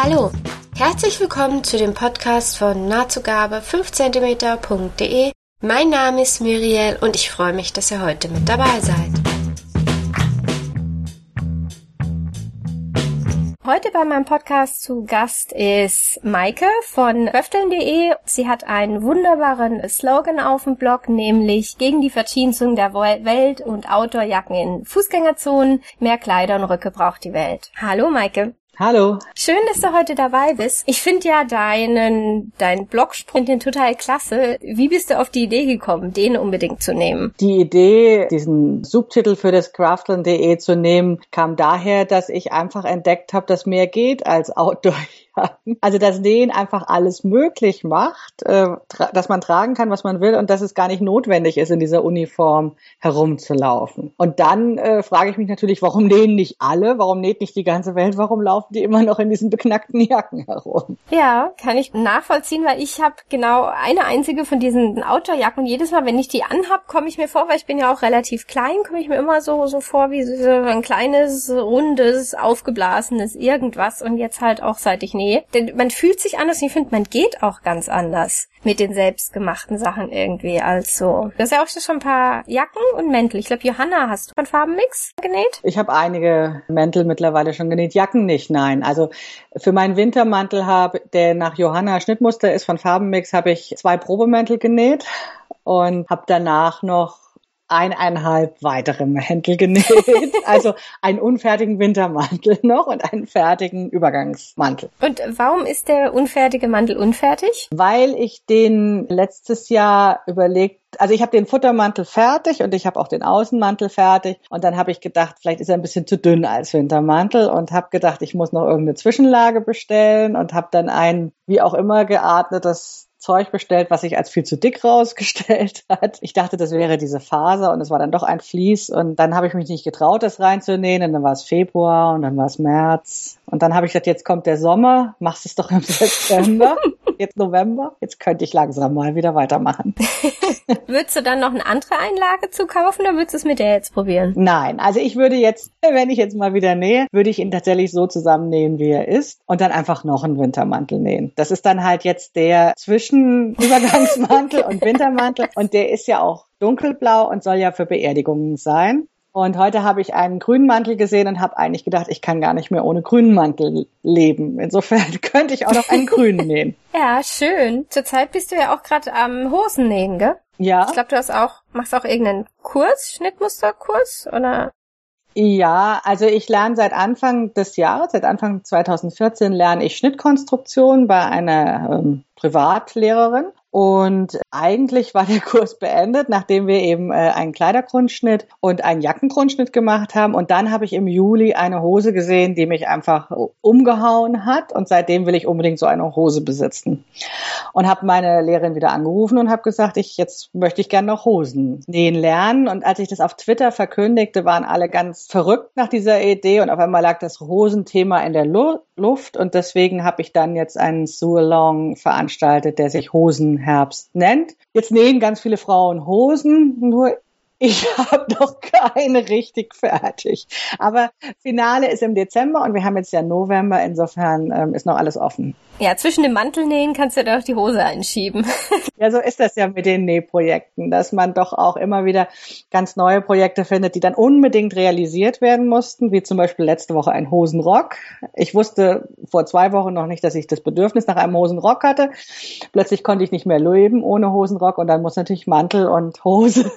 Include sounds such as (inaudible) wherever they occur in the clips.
Hallo, herzlich willkommen zu dem Podcast von nahtzugabe 5cm.de. Mein Name ist Muriel und ich freue mich, dass ihr heute mit dabei seid. Heute bei meinem Podcast zu Gast ist Maike von Höfteln.de. Sie hat einen wunderbaren Slogan auf dem Blog, nämlich gegen die Verjeansung der Welt und Outdoorjacken in Fußgängerzonen. Mehr Kleider und Röcke braucht die Welt. Hallo Maike. Hallo. Schön, dass du heute dabei bist. Ich finde ja deinen, deinen Blogsprung den total klasse. Wie bist du auf die Idee gekommen, den unbedingt zu nehmen? Die Idee, diesen Subtitel für das Craftland.de zu nehmen, kam daher, dass ich einfach entdeckt habe, dass mehr geht als Outdoor also dass Nähen einfach alles möglich macht, äh, dass man tragen kann, was man will und dass es gar nicht notwendig ist, in dieser Uniform herumzulaufen. Und dann äh, frage ich mich natürlich, warum nähen nicht alle? Warum näht nicht die ganze Welt? Warum laufen die immer noch in diesen beknackten Jacken herum? Ja, kann ich nachvollziehen, weil ich habe genau eine einzige von diesen Outdoor-Jacken und jedes Mal, wenn ich die anhab, komme ich mir vor, weil ich bin ja auch relativ klein, komme ich mir immer so, so vor wie so ein kleines, rundes, aufgeblasenes irgendwas und jetzt halt auch seit ich nähe nee. Denn man fühlt sich anders und ich finde, man geht auch ganz anders mit den selbstgemachten Sachen irgendwie als. Du hast ja auch schon ein paar Jacken und Mäntel. Ich glaube, Johanna, hast du von Farbenmix genäht? Ich habe einige Mäntel mittlerweile schon genäht. Jacken nicht, nein. Also für meinen Wintermantel habe, der nach Johanna Schnittmuster ist von Farbenmix, habe ich zwei Probemäntel genäht und habe danach noch eineinhalb weitere Mäntel genäht. (laughs) Also einen unfertigen Wintermantel noch und einen fertigen Übergangsmantel. Und warum ist der unfertige Mantel unfertig? Weil ich den letztes Jahr überlegt also ich habe den Futtermantel fertig und ich habe auch den Außenmantel fertig und dann habe ich gedacht, vielleicht ist er ein bisschen zu dünn als Wintermantel und habe gedacht, ich muss noch irgendeine Zwischenlage bestellen und habe dann ein wie auch immer geatmetes Zeug bestellt, was sich als viel zu dick (laughs) rausgestellt hat. Ich dachte, das wäre diese Faser und es war dann doch ein Vlies und dann habe ich mich nicht getraut, das reinzunähen und dann war es Februar und dann war es März und dann habe ich gesagt, jetzt kommt der Sommer, machst es doch im (laughs) September, jetzt November, jetzt könnte ich langsam mal wieder weitermachen. (laughs) würdest du dann noch eine andere Einlage zu kaufen oder würdest du es mit der jetzt probieren? Nein, also ich würde jetzt, wenn ich jetzt mal wieder nähe, würde ich ihn tatsächlich so zusammennähen, wie er ist und dann einfach noch einen Wintermantel nähen. Das ist dann halt jetzt der zwischen Übergangsmantel und Wintermantel und der ist ja auch dunkelblau und soll ja für Beerdigungen sein. Und heute habe ich einen grünen Mantel gesehen und habe eigentlich gedacht, ich kann gar nicht mehr ohne grünen Mantel leben. Insofern (laughs) könnte ich auch noch einen grünen nähen. (laughs) Ja, schön. Zurzeit bist du ja auch gerade am Hosen nähen, gell? Ja. Ich glaube, du hast auch, machst auch irgendeinen Kurs, Schnittmusterkurs oder? Ja, also ich lerne seit Anfang des Jahres, seit Anfang 2014 lerne ich Schnittkonstruktion bei einer ähm, Privatlehrerin und eigentlich war der (laughs) Kurs beendet, nachdem wir eben äh, einen Kleidergrundschnitt und einen Jackengrundschnitt gemacht haben. Und dann habe ich im Juli eine Hose gesehen, die mich einfach umgehauen hat. Und seitdem will ich unbedingt so eine Hose besitzen. Und habe meine Lehrerin wieder angerufen und habe gesagt, ich jetzt möchte ich gerne noch Hosen nähen lernen. Und als ich das auf Twitter verkündigte, waren alle ganz verrückt nach dieser Idee. Und auf einmal lag das Hosenthema in der Lu Luft. Und deswegen habe ich dann jetzt einen Sue-Along veranstaltet, der sich Hosen Herbst nennt. Jetzt nähen ganz viele Frauen Hosen, nur ich (laughs) habe noch keine richtig fertig. Aber Finale ist im Dezember und wir haben jetzt ja November, insofern ähm, ist noch alles offen. Ja, zwischen dem Mantelnähen kannst du doch die Hose einschieben. (laughs) ja, so ist das ja mit den Nähprojekten, dass man doch auch immer wieder ganz neue Projekte findet, die dann unbedingt realisiert werden mussten, wie zum Beispiel letzte Woche ein Hosenrock. Ich wusste vor zwei Wochen noch nicht, dass ich das Bedürfnis nach einem Hosenrock hatte. Plötzlich konnte ich nicht mehr leben ohne Hosenrock und dann muss natürlich Mantel und Hose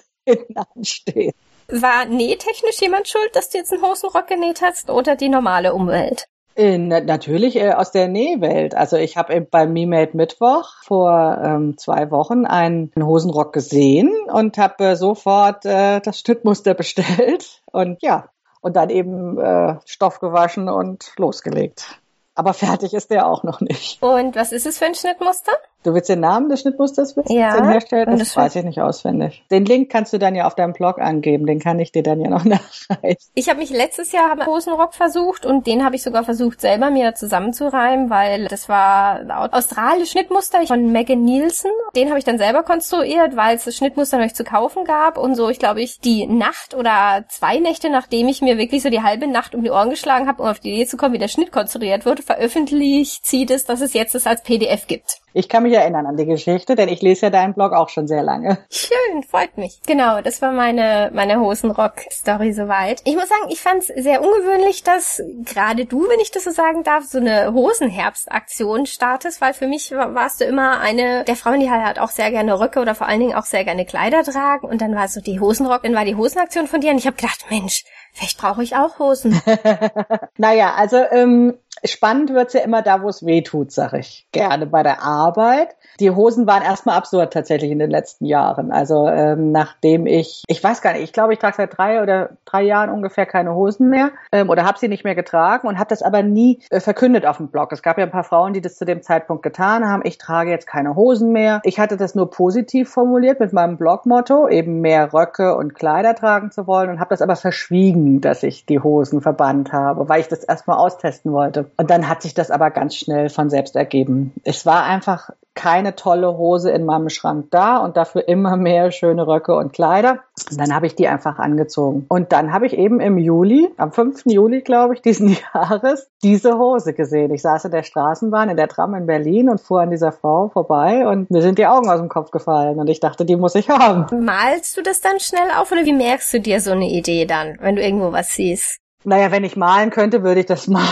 anstehen. War nähtechnisch jemand schuld, dass du jetzt einen Hosenrock genäht hast oder die normale Umwelt? Äh, natürlich äh, aus der Nähwelt. Also ich habe beim Me-Made Mittwoch vor ähm, zwei Wochen einen Hosenrock gesehen und habe äh, sofort äh, das Schnittmuster bestellt und ja, und dann eben äh, Stoff gewaschen und losgelegt. Aber fertig ist der auch noch nicht. Und was ist es für ein Schnittmuster? Du willst den Namen des Schnittmusters wissen? Ja. Den Hersteller? Das, das weiß ich nicht auswendig. Den Link kannst du dann ja auf deinem Blog angeben. Den kann ich dir dann ja noch (laughs) nachreichen. Ich habe mich letztes Jahr einen Hosenrock versucht und den habe ich sogar versucht selber mir zusammenzureimen, weil das war ein australisches Schnittmuster von Megan Nielsen. Den habe ich dann selber konstruiert, weil es das Schnittmuster noch nicht zu kaufen gab und so. Ich glaube, ich die Nacht oder zwei Nächte, nachdem ich mir wirklich so die halbe Nacht um die Ohren geschlagen habe, um auf die Idee zu kommen, wie der Schnitt konstruiert wird, veröffentlicht zieht es, dass es jetzt das als PDF gibt. Ich kann mich erinnern an die Geschichte, denn ich lese ja deinen Blog auch schon sehr lange. Schön, freut mich. Genau, das war meine, meine Hosenrock-Story soweit. Ich muss sagen, ich fand es sehr ungewöhnlich, dass gerade du, wenn ich das so sagen darf, so eine Hosenherbstaktion startest, weil für mich warst du immer eine der Frauen, die halt auch sehr gerne Röcke oder vor allen Dingen auch sehr gerne Kleider tragen. Und dann war so die Hosenrock, dann war die Hosenaktion von dir und ich habe gedacht, Mensch, Vielleicht brauche ich auch Hosen. (laughs) naja, also ähm, spannend wird's ja immer da, wo es weh tut, sag ich gerne bei der Arbeit. Die Hosen waren erstmal absurd tatsächlich in den letzten Jahren. Also ähm, nachdem ich, ich weiß gar nicht, ich glaube, ich trage seit drei oder drei Jahren ungefähr keine Hosen mehr ähm, oder habe sie nicht mehr getragen und habe das aber nie äh, verkündet auf dem Blog. Es gab ja ein paar Frauen, die das zu dem Zeitpunkt getan haben. Ich trage jetzt keine Hosen mehr. Ich hatte das nur positiv formuliert mit meinem Blogmotto, eben mehr Röcke und Kleider tragen zu wollen und habe das aber verschwiegen, dass ich die Hosen verbannt habe, weil ich das erstmal austesten wollte. Und dann hat sich das aber ganz schnell von selbst ergeben. Es war einfach keine tolle Hose in meinem Schrank da und dafür immer mehr schöne Röcke und Kleider. Und dann habe ich die einfach angezogen. Und dann habe ich eben im Juli, am 5. Juli, glaube ich, diesen (laughs) Jahres, diese Hose gesehen. Ich saß in der Straßenbahn, in der Tram in Berlin und fuhr an dieser Frau vorbei und mir sind die Augen aus dem Kopf gefallen und ich dachte, die muss ich haben. Malst du das dann schnell auf oder wie merkst du dir so eine Idee dann, wenn du irgendwo was siehst? Naja, wenn ich malen könnte, würde ich das (laughs) malen.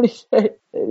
Ich,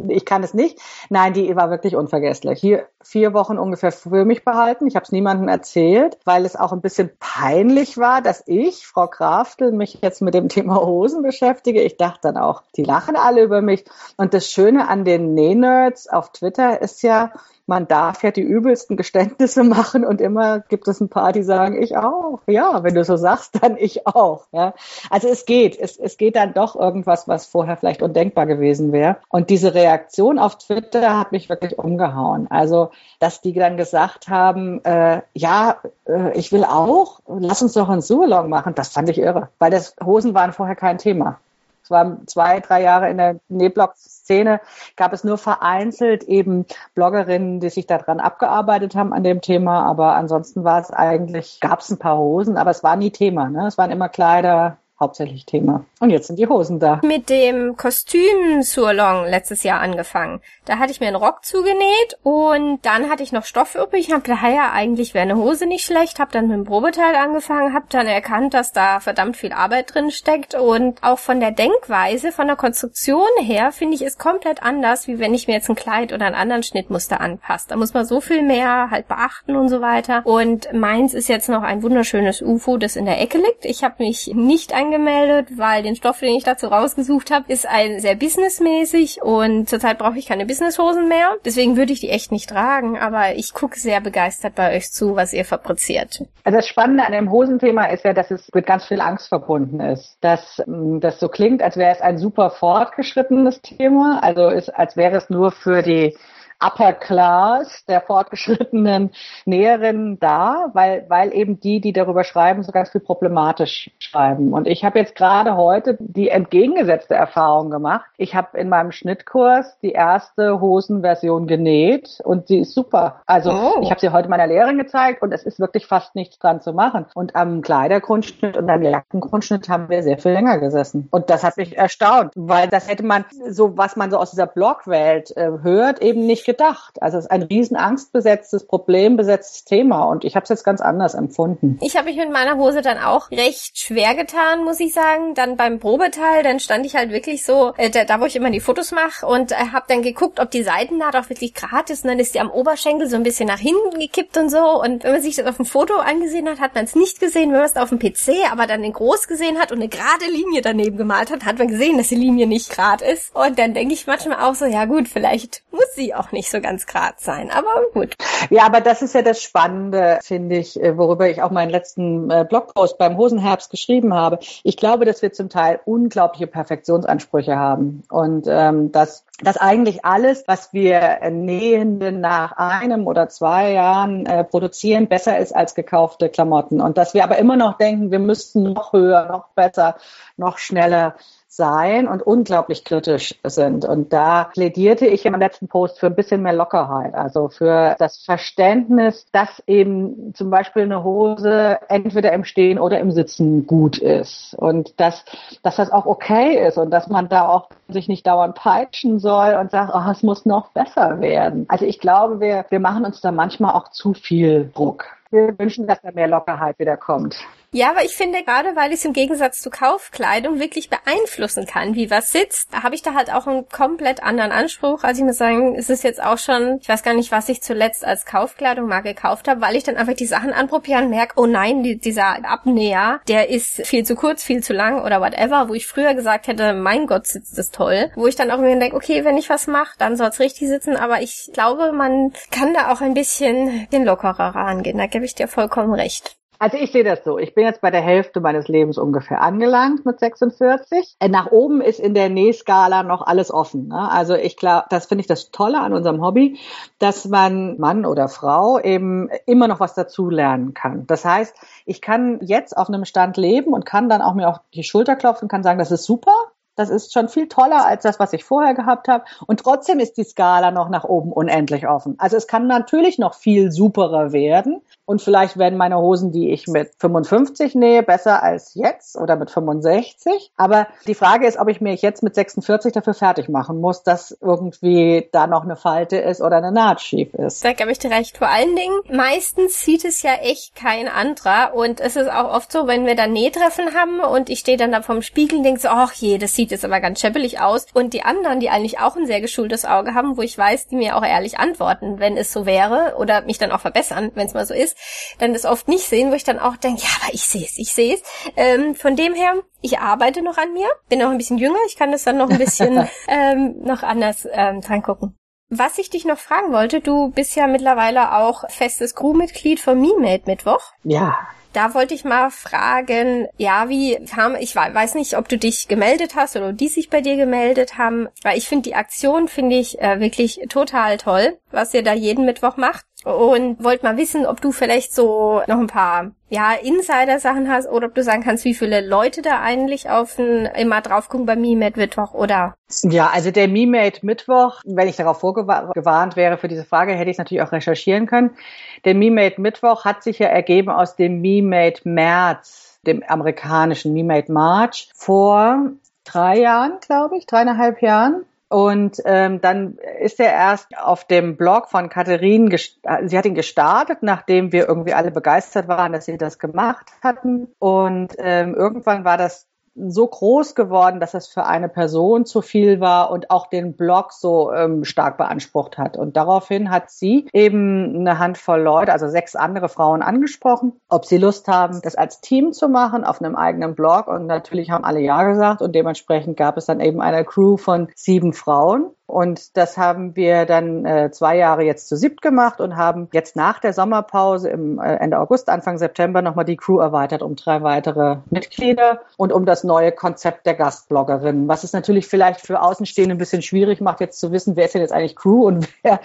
ich kann es nicht. Nein, die war wirklich unvergesslich. Hier vier Wochen ungefähr für mich behalten. Ich habe es niemandem erzählt, weil es auch ein bisschen peinlich war, dass ich, Frau Kraftel, mich jetzt mit dem Thema Hosen beschäftige. Ich dachte dann auch, die lachen alle über mich. Und das Schöne an den Näh-Nerds auf Twitter ist ja, man darf ja die übelsten Geständnisse (laughs) machen und immer gibt es ein paar, die sagen, ich auch. Ja, wenn du so sagst, dann ich auch. Ja, also es geht. Es, es geht dann doch irgendwas, was vorher vielleicht undenkbar gewesen wäre. Und diese Reaktion auf Twitter hat mich wirklich umgehauen. Also, dass die dann gesagt haben, äh, ja, äh, ich will auch, lass uns doch einen Sualong machen, das fand ich irre, weil das Hosen waren vorher kein Thema. Es waren zwei, drei Jahre in der Nähblog-Szene, gab es nur vereinzelt eben Bloggerinnen, die sich daran abgearbeitet haben an dem Thema. Aber ansonsten war es eigentlich, gab es ein paar Hosen, aber es war nie Thema. Ne? Es waren immer Kleider, hauptsächlich Thema. Und jetzt sind die Hosen da. Mit dem Kostüm Surlong letztes Jahr angefangen. Da hatte ich mir einen Rock zugenäht und dann hatte ich noch Stoff übrig. Ich habe ja, eigentlich wäre eine Hose nicht schlecht. Hab dann mit dem Probeteil angefangen, hab dann erkannt, dass da verdammt viel Arbeit drin steckt und auch von der Denkweise, von der Konstruktion her finde ich es komplett anders, wie wenn ich mir jetzt ein Kleid oder einen anderen Schnittmuster anpasse. Da muss man so viel mehr halt beachten und so weiter. Und meins ist jetzt noch ein wunderschönes UFO, das in der Ecke liegt. Ich habe mich nicht angemeldet, weil den Stoff, den ich dazu rausgesucht habe, ist ein sehr businessmäßig und zurzeit brauche ich keine Businesshosen mehr. Deswegen würde ich die echt nicht tragen, aber ich gucke sehr begeistert bei euch zu, was ihr fabriziert. Also das Spannende an dem Hosenthema ist ja, dass es mit ganz viel Angst verbunden ist. Dass mm, das so klingt, als wäre es ein super fortgeschrittenes Thema, also ist, als wäre es nur für die Upper Class der fortgeschrittenen (laughs) Näherinnen da, weil, weil eben die, die darüber schreiben, so ganz viel problematisch schreiben. Und ich habe jetzt gerade heute die entgegengesetzte Erfahrung gemacht. Ich habe in meinem Schnittkurs die erste Hosenversion genäht und sie ist super. Also oh. ich habe sie heute meiner Lehrerin gezeigt und es ist wirklich fast nichts dran zu machen. Und am Kleidergrundschnitt und am Jackengrundschnitt haben wir sehr viel länger gesessen. Und das hat mich erstaunt, weil das hätte man so, was man so aus dieser Blogwelt äh, hört, eben nicht gedacht. Also es ist ein riesen angstbesetztes, problembesetztes Thema und ich habe es jetzt ganz anders empfunden. Ich habe mich mit meiner Hose dann auch recht schwer getan, muss ich sagen. Dann beim Probeteil, dann stand ich halt wirklich so, äh, da, da wo ich immer die Fotos mache und äh, habe dann geguckt, ob die Seitennaht auch wirklich gerade ist und dann ist die am Oberschenkel so ein bisschen nach hinten gekippt und so und wenn man sich das auf dem Foto angesehen hat, hat man es nicht gesehen, wenn man es auf dem PC aber dann in groß gesehen hat und eine gerade Linie daneben gemalt hat, hat man gesehen, dass die Linie nicht gerade ist und dann denke ich manchmal auch so, ja gut, vielleicht muss sie auch nicht nicht so ganz grad sein, aber gut. Ja, aber das ist ja das Spannende, finde ich, äh, worüber ich auch meinen letzten äh, Blogpost beim Hosenherbst geschrieben habe. Ich glaube, dass wir zum Teil unglaubliche Perfektionsansprüche haben und ähm, dass dass eigentlich alles, was wir Nähenden nach einem oder zwei Jahren äh, produzieren, besser ist als gekaufte Klamotten. Und dass wir aber immer noch denken, wir müssten noch höher, noch besser, noch schneller sein und unglaublich kritisch sind. Und da plädierte ich im letzten Post für ein bisschen mehr Lockerheit, also für das Verständnis, dass eben zum Beispiel eine Hose entweder im Stehen oder im Sitzen gut ist und dass, dass das auch okay ist und dass man da auch sich nicht dauernd peitschen soll und sagt, oh, es muss noch besser werden. Also ich glaube, wir, wir machen uns da manchmal auch zu viel Druck. Wir wünschen, dass da mehr Lockerheit wieder kommt. Ja, aber ich finde, gerade weil ich es im Gegensatz zu Kaufkleidung wirklich beeinflussen kann, wie was sitzt, habe ich da halt auch einen komplett anderen Anspruch. Also ich muss sagen, es ist jetzt auch schon, ich weiß gar nicht, was ich zuletzt als Kaufkleidung mal gekauft habe, weil ich dann einfach die Sachen anprobiere und merke, oh nein, die, dieser Abnäher, der ist viel zu kurz, viel zu lang oder whatever, wo ich früher gesagt hätte, mein Gott, sitzt das toll. Wo ich dann auch mir denke, okay, wenn ich was mache, dann soll es richtig sitzen, aber ich glaube, man kann da auch ein bisschen den lockerer rangehen. Da gebe ich dir vollkommen recht. Also ich sehe das so. Ich bin jetzt bei der Hälfte meines Lebens ungefähr angelangt mit 46. Äh, nach oben ist in der Nähskala noch alles offen. Ne? Also ich glaube, das finde ich das Tolle an unserem Hobby, dass man Mann oder Frau eben immer noch was dazu lernen kann. Das heißt, ich kann jetzt auf einem Stand leben und kann dann auch mir auf die Schulter klopfen, kann sagen, das ist super. Das ist schon viel toller als das, was ich vorher gehabt habe. Und trotzdem ist die Skala noch nach oben unendlich offen. Also es kann natürlich noch viel superer werden. Und vielleicht werden meine Hosen, die ich mit 55 nähe, besser als jetzt oder mit 65. Aber die Frage ist, ob ich mich jetzt mit 46 dafür fertig machen muss, dass irgendwie da noch eine Falte ist oder eine Naht schief ist. Da gebe ich dir recht. Vor allen Dingen, meistens sieht es ja echt kein anderer. Und es ist auch oft so, wenn wir dann Nähtreffen haben und ich stehe dann da vorm Spiegel und denke so, ach je, das sieht jetzt aber ganz scheppelig aus. Und die anderen, die eigentlich auch ein sehr geschultes Auge haben, wo ich weiß, die mir auch ehrlich antworten, wenn es so wäre oder mich dann auch verbessern, wenn es mal so ist, dann das oft nicht sehen, wo ich dann auch denke, ja, aber ich sehe es, ich sehe es. Ähm, von dem her, ich arbeite noch an mir, bin auch ein bisschen jünger, ich kann das dann noch ein bisschen (laughs) ähm, noch anders ähm, dran gucken. Was ich dich noch fragen wollte, du bist ja mittlerweile auch festes Crewmitglied von MeMade Mittwoch. Ja. Da wollte ich mal fragen, ja, wie kam, ich weiß nicht, ob du dich gemeldet hast oder die sich bei dir gemeldet haben, weil ich finde die Aktion, finde ich äh, wirklich total toll, was ihr da jeden Mittwoch macht und wollte mal wissen, ob du vielleicht so noch ein paar ja Insider-Sachen hast oder ob du sagen kannst, wie viele Leute da eigentlich auf ein, immer drauf gucken bei MeMade Mittwoch oder ja, also der MeMade Mittwoch, wenn ich darauf vorgewarnt wäre für diese Frage, hätte ich es natürlich auch recherchieren können. Der MeMade Mittwoch hat sich ja ergeben aus dem MeMade März, dem amerikanischen MeMade March vor drei Jahren, glaube ich, dreieinhalb Jahren. Und ähm, dann ist er erst auf dem Blog von Katharin, sie hat ihn gestartet, nachdem wir irgendwie alle begeistert waren, dass sie das gemacht hatten. Und ähm, irgendwann war das so groß geworden, dass es für eine Person zu viel war und auch den Blog so ähm, stark beansprucht hat. Und daraufhin hat sie eben eine Handvoll Leute, also sechs andere Frauen angesprochen, ob sie Lust haben, das als Team zu machen auf einem eigenen Blog. Und natürlich haben alle Ja gesagt und dementsprechend gab es dann eben eine Crew von sieben Frauen. Und das haben wir dann äh, zwei Jahre jetzt zu siebt gemacht und haben jetzt nach der Sommerpause im äh, Ende August, Anfang September nochmal die Crew erweitert um drei weitere Mitglieder und um das neue Konzept der Gastbloggerin, was es natürlich vielleicht für Außenstehende ein bisschen schwierig macht, jetzt zu wissen, wer ist denn jetzt eigentlich Crew und (laughs) wer,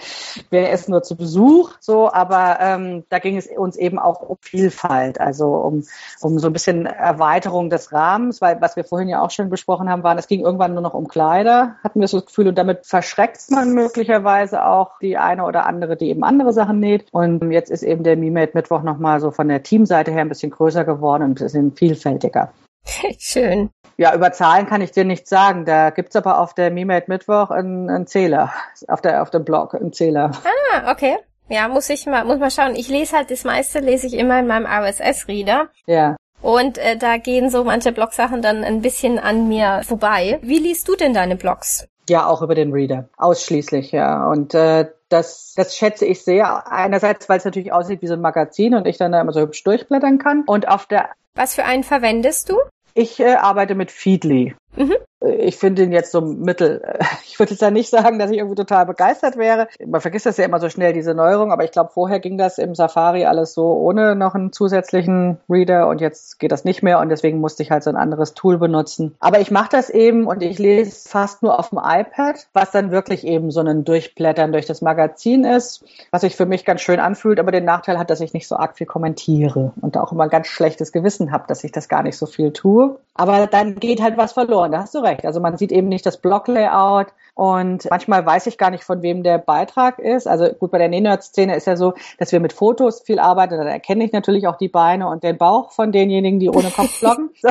wer ist nur zu Besuch. So, aber ähm, da ging es uns eben auch um Vielfalt, also um, um so ein bisschen Erweiterung des Rahmens, weil was wir vorhin ja auch schon besprochen haben, waren, es ging irgendwann nur noch um Kleider, hatten wir so das Gefühl, und damit verschreckt man möglicherweise auch die eine oder andere, die eben andere Sachen näht. Und jetzt ist eben der MeMade Mittwoch nochmal so von der Teamseite her ein bisschen größer geworden und ein bisschen vielfältiger. (laughs) Schön. Ja, über Zahlen kann ich dir nichts sagen. Da gibt's aber auf der MeMade Mittwoch einen, einen Zähler, auf, der, auf dem Blog einen Zähler. Ah, okay. Ja, muss ich mal, muss mal schauen. Ich lese halt das meiste, lese ich immer in meinem RSS-Reader. Ja. Und äh, da gehen so manche Blogsachen dann ein bisschen an mir vorbei. Wie liest du denn deine Blogs? Ja, auch über den Reader. Ausschließlich, ja. Und äh, das, das schätze ich sehr. Einerseits, weil es natürlich aussieht wie so ein Magazin und ich dann da immer so hübsch durchblättern kann. Und auf der Was für einen verwendest du? Ich äh, arbeite mit Feedly. Mhm. Ich finde ihn jetzt so mittel. (laughs) Ich würde jetzt ja nicht sagen, dass ich irgendwie total begeistert wäre. Man vergisst das ja immer so schnell, diese Neuerung, aber ich glaube, vorher ging das im Safari alles so ohne noch einen zusätzlichen Reader und jetzt geht das nicht mehr und deswegen musste ich halt so ein anderes Tool benutzen. Aber ich mache das eben und ich lese fast nur auf dem iPad, was dann wirklich eben so ein Durchblättern durch das Magazin ist, was sich für mich ganz schön anfühlt, aber den Nachteil hat, dass ich nicht so arg viel kommentiere und auch immer ein ganz schlechtes Gewissen habe, dass ich das gar nicht so viel tue. Aber dann geht halt was verloren, da hast du recht. Also man sieht eben nicht das Blog-Layout und manchmal weiß ich gar nicht, von wem der Beitrag ist. Also gut, bei der Nähnerd-Szene ist ja so, dass wir mit Fotos viel arbeiten, dann erkenne ich natürlich auch die Beine und den Bauch von denjenigen, die ohne Kopf bloggen. (laughs)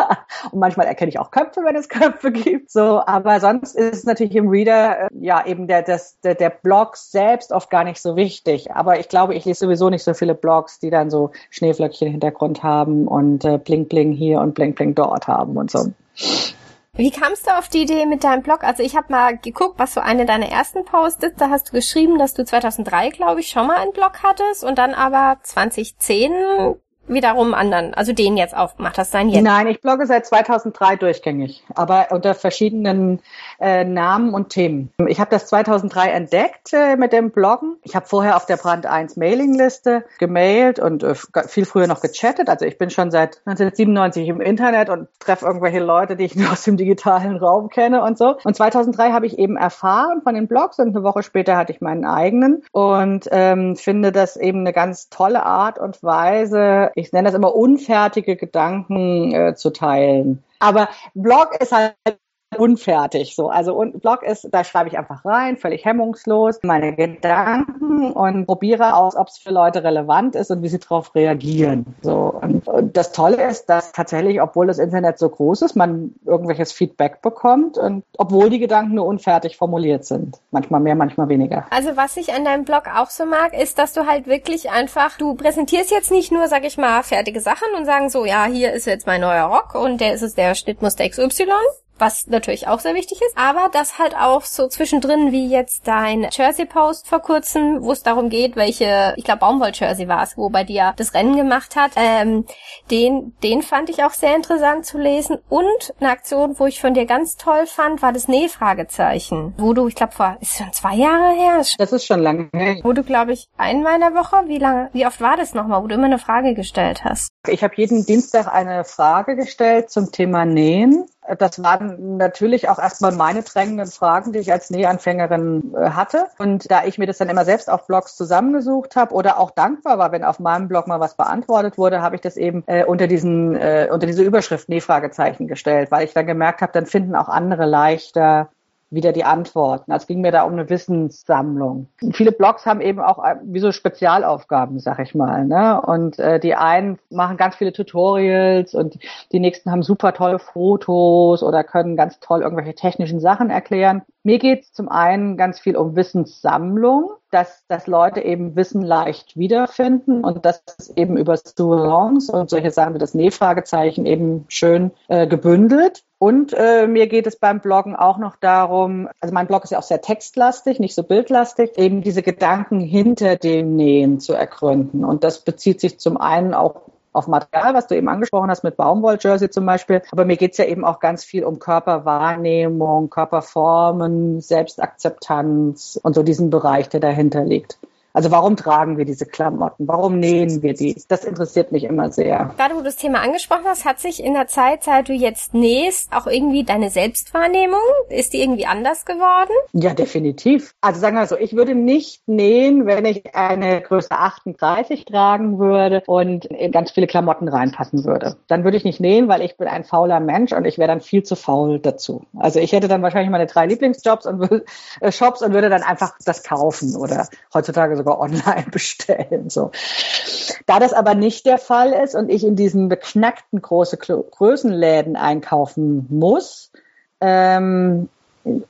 (laughs) und manchmal erkenne ich auch Köpfe, wenn es Köpfe gibt. So, aber sonst ist es natürlich im Reader äh, ja eben der, das, der, der Blog selbst oft gar nicht so wichtig. Aber ich glaube, ich lese sowieso nicht so viele Blogs, die dann so Schneeflöckchen im Hintergrund haben und äh, Bling Bling hier und Bling Bling dort haben und so. Wie kamst du auf die Idee mit deinem Blog? Also ich habe mal geguckt, was so eine deiner ersten Posts ist. Da hast du geschrieben, dass du 2003, glaube ich, schon mal einen Blog hattest und dann aber 2010 wiederum anderen, also den jetzt aufgemacht hast, sein jetzt? Nein, ich blogge seit 2003 durchgängig, aber unter verschiedenen äh, Namen und Themen. Ich habe das 2003 entdeckt äh, mit dem Bloggen. Ich habe vorher auf der Brand 1 Mailingliste gemailt und äh, viel früher noch gechattet. Also ich bin schon seit 1997 im Internet und treffe irgendwelche Leute, die ich nur aus dem digitalen Raum kenne und so. Und 2003 habe ich eben erfahren von den Blogs und eine Woche später hatte ich meinen eigenen und ähm, finde das eben eine ganz tolle Art und Weise, ich nenne das immer unfertige Gedanken äh, zu teilen. Aber Blog ist halt unfertig so. Also und Blog ist, da schreibe ich einfach rein, völlig hemmungslos, meine Gedanken und probiere aus, ob es für Leute relevant ist und wie sie darauf reagieren. So und, und, das Tolle ist, dass tatsächlich, obwohl das Internet so groß ist, man irgendwelches Feedback bekommt und obwohl die Gedanken nur unfertig formuliert sind. Manchmal mehr, manchmal weniger. Also was ich an deinem Blog auch so mag, ist, dass du halt wirklich einfach, du präsentierst jetzt nicht nur, sag ich mal, fertige Sachen und sagen so, ja, hier ist jetzt mein neuer Rock und der ist es der Schnittmuster XY, was natürlich auch sehr wichtig ist, aber das halt auch so zwischendrin wie jetzt dein Jersey-Post vor kurzem, wo es darum geht, welche, ich glaube Baumwoll-Jersey war es, wo bei dir das Rennen gemacht hat, ähm, den, den fand ich auch sehr interessant zu lesen und eine Aktion, wo ich von dir ganz toll fand, war das Nähfragezeichen, wo du, ich glaube vor, ist schon zwei Jahre her? Das ist schon lange her. Wo du, glaube ich, einmal in der Woche, wie lange, wie oft war das nochmal, wo du immer eine Frage gestellt hast? Ich habe jeden Dienstag eine Frage gestellt zum Thema Nähen das waren natürlich auch erstmal meine drängenden Fragen, die ich als Nähanfängerin äh, hatte. Und da ich mir das dann immer selbst auf Blogs zusammengesucht habe oder auch dankbar war, wenn auf meinem Blog mal was beantwortet wurde, habe ich das eben äh, unter diesen äh, unter diese Überschrift Nähfragezeichen gestellt, weil ich dann gemerkt habe, dann finden auch andere leichter wieder die Antworten. Also es ging mir da um eine Wissenssammlung. viele Blogs haben eben auch äh, wie so Spezialaufgaben, sag ich mal. Ne? Und äh, die einen machen ganz viele Tutorials und die nächsten haben super tolle Fotos oder können ganz toll irgendwelche technischen Sachen erklären. Mir geht es zum einen ganz viel um Wissenssammlung, dass, dass Leute eben Wissen leicht wiederfinden und das ist eben über Students und solche Sachen wie das Nähfragezeichen eben schön äh, gebündelt. Und äh, mir geht es beim Bloggen auch noch darum, also mein Blog ist ja auch sehr textlastig, nicht so bildlastig, eben diese Gedanken hinter dem Nähen zu ergründen. Und das bezieht sich zum einen auch auf Material, was du eben angesprochen hast mit Baumwoll-Jersey zum Beispiel. Aber mir geht's ja eben auch ganz viel um Körperwahrnehmung, Körperformen, Selbstakzeptanz und so diesen Bereich, der dahinter liegt. Also warum tragen wir diese Klamotten? Warum nähen wir die? Das interessiert mich immer sehr. Gerade wo du das Thema angesprochen hast, hat sich in der Zeit, seit du jetzt nähst, auch irgendwie deine Selbstwahrnehmung, ist die irgendwie anders geworden? Ja, definitiv. Also sagen wir so, ich würde nicht nähen, wenn ich eine Größe 38 tragen würde und in ganz viele Klamotten reinpassen würde. Dann würde ich nicht nähen, weil ich bin ein fauler Mensch und ich wäre dann viel zu faul dazu. Also ich hätte dann wahrscheinlich meine drei Lieblingsjobs und äh, Shops und würde dann einfach das kaufen oder heutzutage sogar online (laughs) bestellen. So. Da das aber nicht der Fall ist und ich in diesen beknackten große Größenläden einkaufen muss, ähm,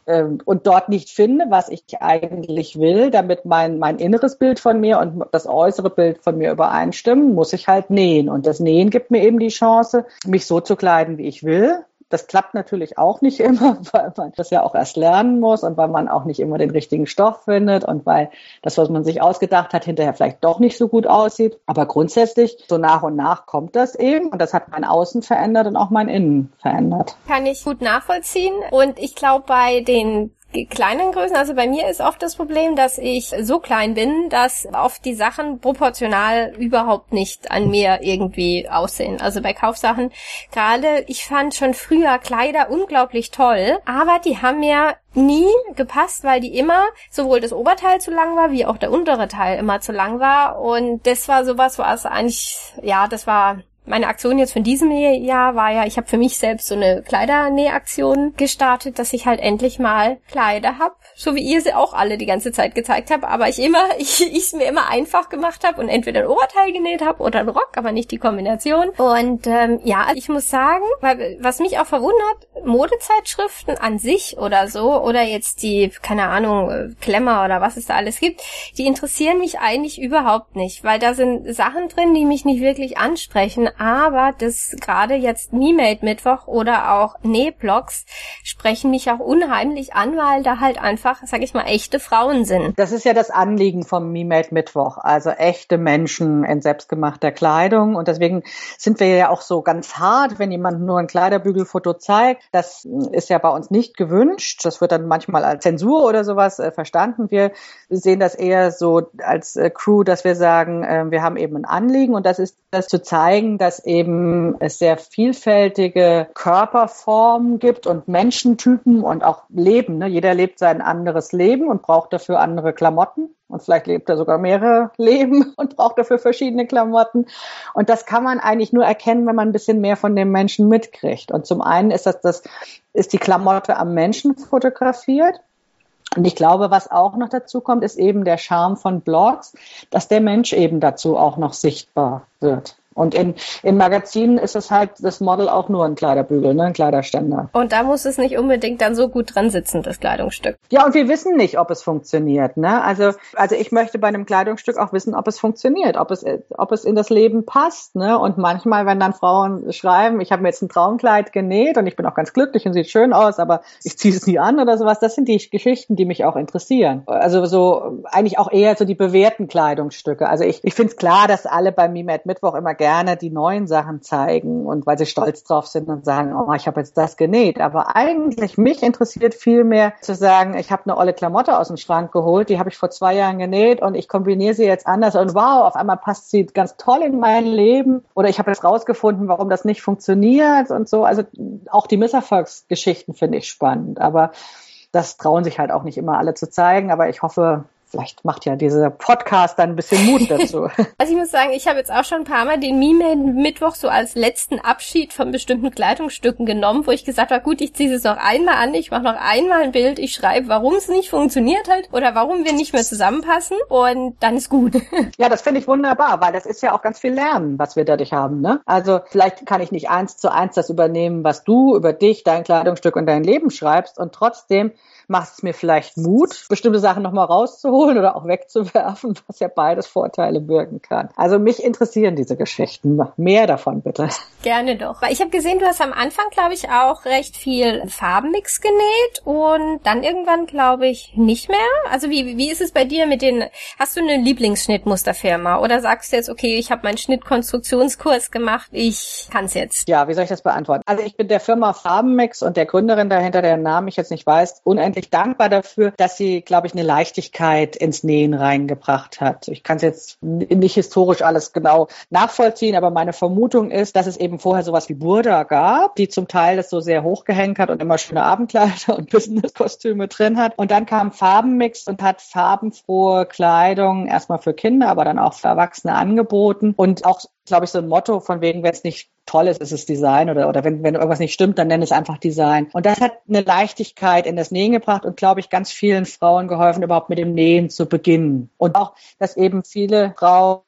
äh, und dort nicht finde, was ich eigentlich will, damit mein, mein inneres Bild von mir und das äußere Bild von mir übereinstimmen, muss ich halt nähen. Und das Nähen gibt mir eben die Chance, mich so zu kleiden, wie ich will Das klappt natürlich auch nicht immer, (laughs) weil man das ja auch erst lernen muss und weil man auch nicht immer den richtigen Stoff findet und weil das, was man sich ausgedacht hat, hinterher vielleicht doch nicht so gut aussieht. Aber grundsätzlich, so nach und nach kommt das eben und das hat mein Außen verändert und auch mein Innen verändert. Kann ich gut nachvollziehen und ich glaube, bei den kleinen Größen, also bei mir ist oft das Problem, dass ich so klein bin, dass oft die Sachen proportional überhaupt nicht an mir irgendwie aussehen. Also bei Kaufsachen gerade, ich fand schon früher Kleider unglaublich toll, aber die haben mir nie gepasst, weil die immer sowohl das Oberteil zu lang war, wie auch der untere Teil immer zu lang war und das war sowas, was eigentlich, ja, das war meine Aktion jetzt von diesem Jahr war ja, ich habe für mich selbst so eine Kleidernähaktion gestartet, dass ich halt endlich mal Kleider hab, so wie ihr sie auch alle die ganze Zeit gezeigt habt, aber ich immer, (laughs) ich es mir immer einfach gemacht habe und entweder ein Oberteil genäht habe oder ein Rock, aber nicht die Kombination. Und ähm, ja, ich muss sagen, weil, was mich auch verwundert, Modezeitschriften an sich oder so, oder jetzt die, keine Ahnung, Klemmer oder was es da alles gibt, die interessieren mich eigentlich überhaupt nicht, weil da sind Sachen drin, die mich nicht wirklich ansprechen aber das gerade jetzt Me-Made Mittwoch oder auch Nähblogs sprechen mich auch unheimlich an, weil da halt einfach, sag ich mal, echte Frauen sind. Das ist ja das Anliegen vom Me-Made Mittwoch, also echte Menschen in selbstgemachter Kleidung und deswegen sind wir ja auch so ganz hart, wenn jemand nur ein Kleiderbügelfoto zeigt. Das ist ja bei uns nicht gewünscht. Das wird dann manchmal als Zensur oder sowas äh, verstanden. Wir sehen das eher so als äh, Crew, dass wir sagen, äh, wir haben eben ein Anliegen und das ist das zu zeigen, dass eben es sehr vielfältige Körperformen gibt und Menschentypen und auch Leben. Ne? Jeder lebt sein anderes Leben und braucht dafür andere Klamotten. Und vielleicht lebt er sogar mehrere (laughs) Leben und braucht dafür verschiedene Klamotten. Und das kann man eigentlich nur erkennen, wenn man ein bisschen mehr von dem Menschen mitkriegt. Und zum einen ist das, das ist die Klamotte am Menschen fotografiert. Und ich glaube, was auch noch dazu kommt, ist eben der Charme von Blogs, dass der Mensch eben dazu auch noch sichtbar wird. Und in, in Magazinen ist es halt das Model auch nur ein Kleiderbügel, ne, ein Kleiderständer. Und da muss es nicht unbedingt dann so gut dran sitzen, das Kleidungsstück. Ja, und wir wissen nicht, ob es funktioniert, ne? Also, also ich möchte bei einem Kleidungsstück auch wissen, ob es funktioniert, ob es, ob es in das Leben passt, ne? Und manchmal, wenn dann Frauen schreiben, ich habe mir jetzt ein Traumkleid genäht und ich bin auch ganz glücklich und sieht schön aus, aber ich ziehe es nie an oder sowas, das sind die Geschichten, die mich auch interessieren. Also so eigentlich auch eher so die bewährten Kleidungsstücke. Also ich, ich finde es klar, dass alle bei Mimet Mittwoch immer gerne die neuen Sachen zeigen und weil sie stolz drauf sind und sagen, oh, ich habe jetzt das genäht. Aber eigentlich mich interessiert viel mehr zu sagen, ich habe eine olle Klamotte aus dem Schrank geholt, die habe ich vor zwei Jahren genäht und ich kombiniere sie jetzt anders und wow, auf einmal passt sie ganz toll in mein Leben oder ich habe jetzt rausgefunden, warum das nicht funktioniert und so. Also auch die Misserfolgsgeschichten finde ich spannend, aber das trauen sich halt auch nicht immer alle zu zeigen, aber ich hoffe, vielleicht macht ja dieser Podcast dann ein bisschen Mut dazu. (laughs) Also ich muss sagen, ich habe jetzt auch schon ein paar Mal den Meme Mittwoch so als letzten Abschied von bestimmten Kleidungsstücken genommen, wo ich gesagt habe, gut, ich ziehe es noch einmal an, ich mache noch einmal ein Bild, ich schreibe, warum es nicht funktioniert hat oder warum wir nicht mehr zusammenpassen und dann ist gut. (laughs) Ja, das finde ich wunderbar, weil das ist ja auch ganz viel Lernen, was wir dadurch haben. Ne? Also vielleicht kann ich nicht eins zu eins das übernehmen, was du über dich, dein Kleidungsstück und dein Leben schreibst und trotzdem macht es mir vielleicht Mut, bestimmte Sachen nochmal rauszuholen oder auch wegzuwerfen, was ja beides Vorteile birgen kann. Also mich interessieren diese Geschichten. Mehr davon bitte. Gerne doch. Weil ich habe gesehen, du hast am Anfang, glaube ich, auch recht viel Farbenmix genäht und dann irgendwann, glaube ich, nicht mehr. Also wie, wie ist es bei dir mit den, hast du eine Lieblingsschnittmusterfirma oder sagst du jetzt, okay, ich habe meinen Schnittkonstruktionskurs gemacht, ich kann es jetzt? Ja, wie soll ich das beantworten? Also ich bin der Firma Farbenmix und der Gründerin dahinter, deren Namen ich jetzt nicht weiß, unendlich dankbar dafür, dass sie, glaube ich, eine Leichtigkeit ins Nähen reingebracht hat. Ich kann es jetzt nicht historisch alles genau nachvollziehen, aber meine Vermutung ist, dass es eben vorher sowas wie Burda gab, die zum Teil das so sehr hochgehängt hat und immer schöne Abendkleider (laughs) und Businesskostüme drin hat. Und dann kam Farbenmix und hat farbenfrohe Kleidung erstmal für Kinder, aber dann auch für Erwachsene angeboten und auch glaube ich, so ein Motto von wegen, wenn es nicht toll ist, ist es Design oder, oder wenn, wenn irgendwas nicht stimmt, dann nenne es einfach Design. Und das hat eine Leichtigkeit in das Nähen gebracht und, glaube ich, ganz vielen Frauen geholfen, überhaupt mit dem Nähen zu beginnen. Und auch, dass eben viele Frauen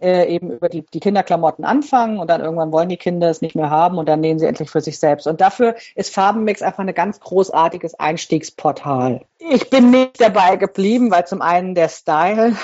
äh, eben über die, die Kinderklamotten anfangen und dann irgendwann wollen die Kinder es nicht mehr haben und dann nähen sie endlich für sich selbst. Und dafür ist Farbenmix einfach ein ganz großartiges Einstiegsportal. Ich bin nicht dabei geblieben, weil zum einen der Style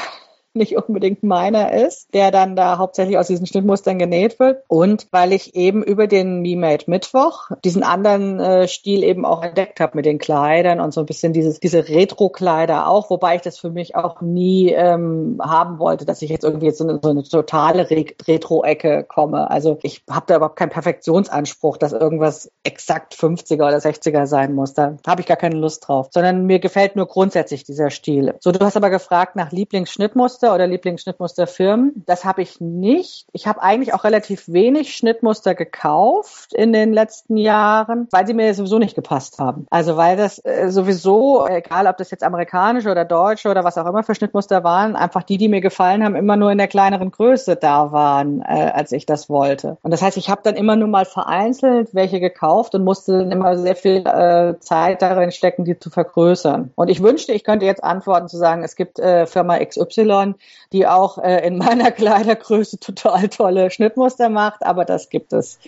(laughs) nicht unbedingt meiner ist, der dann da hauptsächlich aus diesen Schnittmustern genäht wird. Und weil ich eben über den Me Made Mittwoch diesen anderen äh, Stil eben auch entdeckt habe mit den Kleidern und so ein bisschen dieses, diese Retro-Kleider auch, wobei ich das für mich auch nie ähm, haben wollte, dass ich jetzt irgendwie jetzt so eine, so eine totale Re Retro-Ecke komme. Also ich habe da überhaupt keinen Perfektionsanspruch, dass irgendwas exakt 50er oder 60er sein muss. Da habe ich gar keine Lust drauf, sondern mir gefällt nur grundsätzlich dieser Stil. So, du hast aber gefragt nach Lieblingsschnittmuster oder Lieblingsschnittmusterfirmen. Das habe ich nicht. Ich habe eigentlich auch relativ wenig Schnittmuster gekauft in den letzten Jahren, weil sie mir sowieso nicht gepasst haben. Also weil das äh, sowieso, egal ob das jetzt amerikanische oder deutsche oder was auch immer für Schnittmuster waren, einfach die, die mir gefallen haben, immer nur in der kleineren Größe da waren, äh, als ich das wollte. Und das heißt, ich habe dann immer nur mal vereinzelt welche gekauft und musste dann immer sehr viel äh, Zeit darin stecken, die zu vergrößern. Und ich wünschte, ich könnte jetzt antworten zu sagen, es gibt Firma XY, die auch äh, in meiner (laughs) Kleidergröße total tolle Schnittmuster macht, aber das gibt es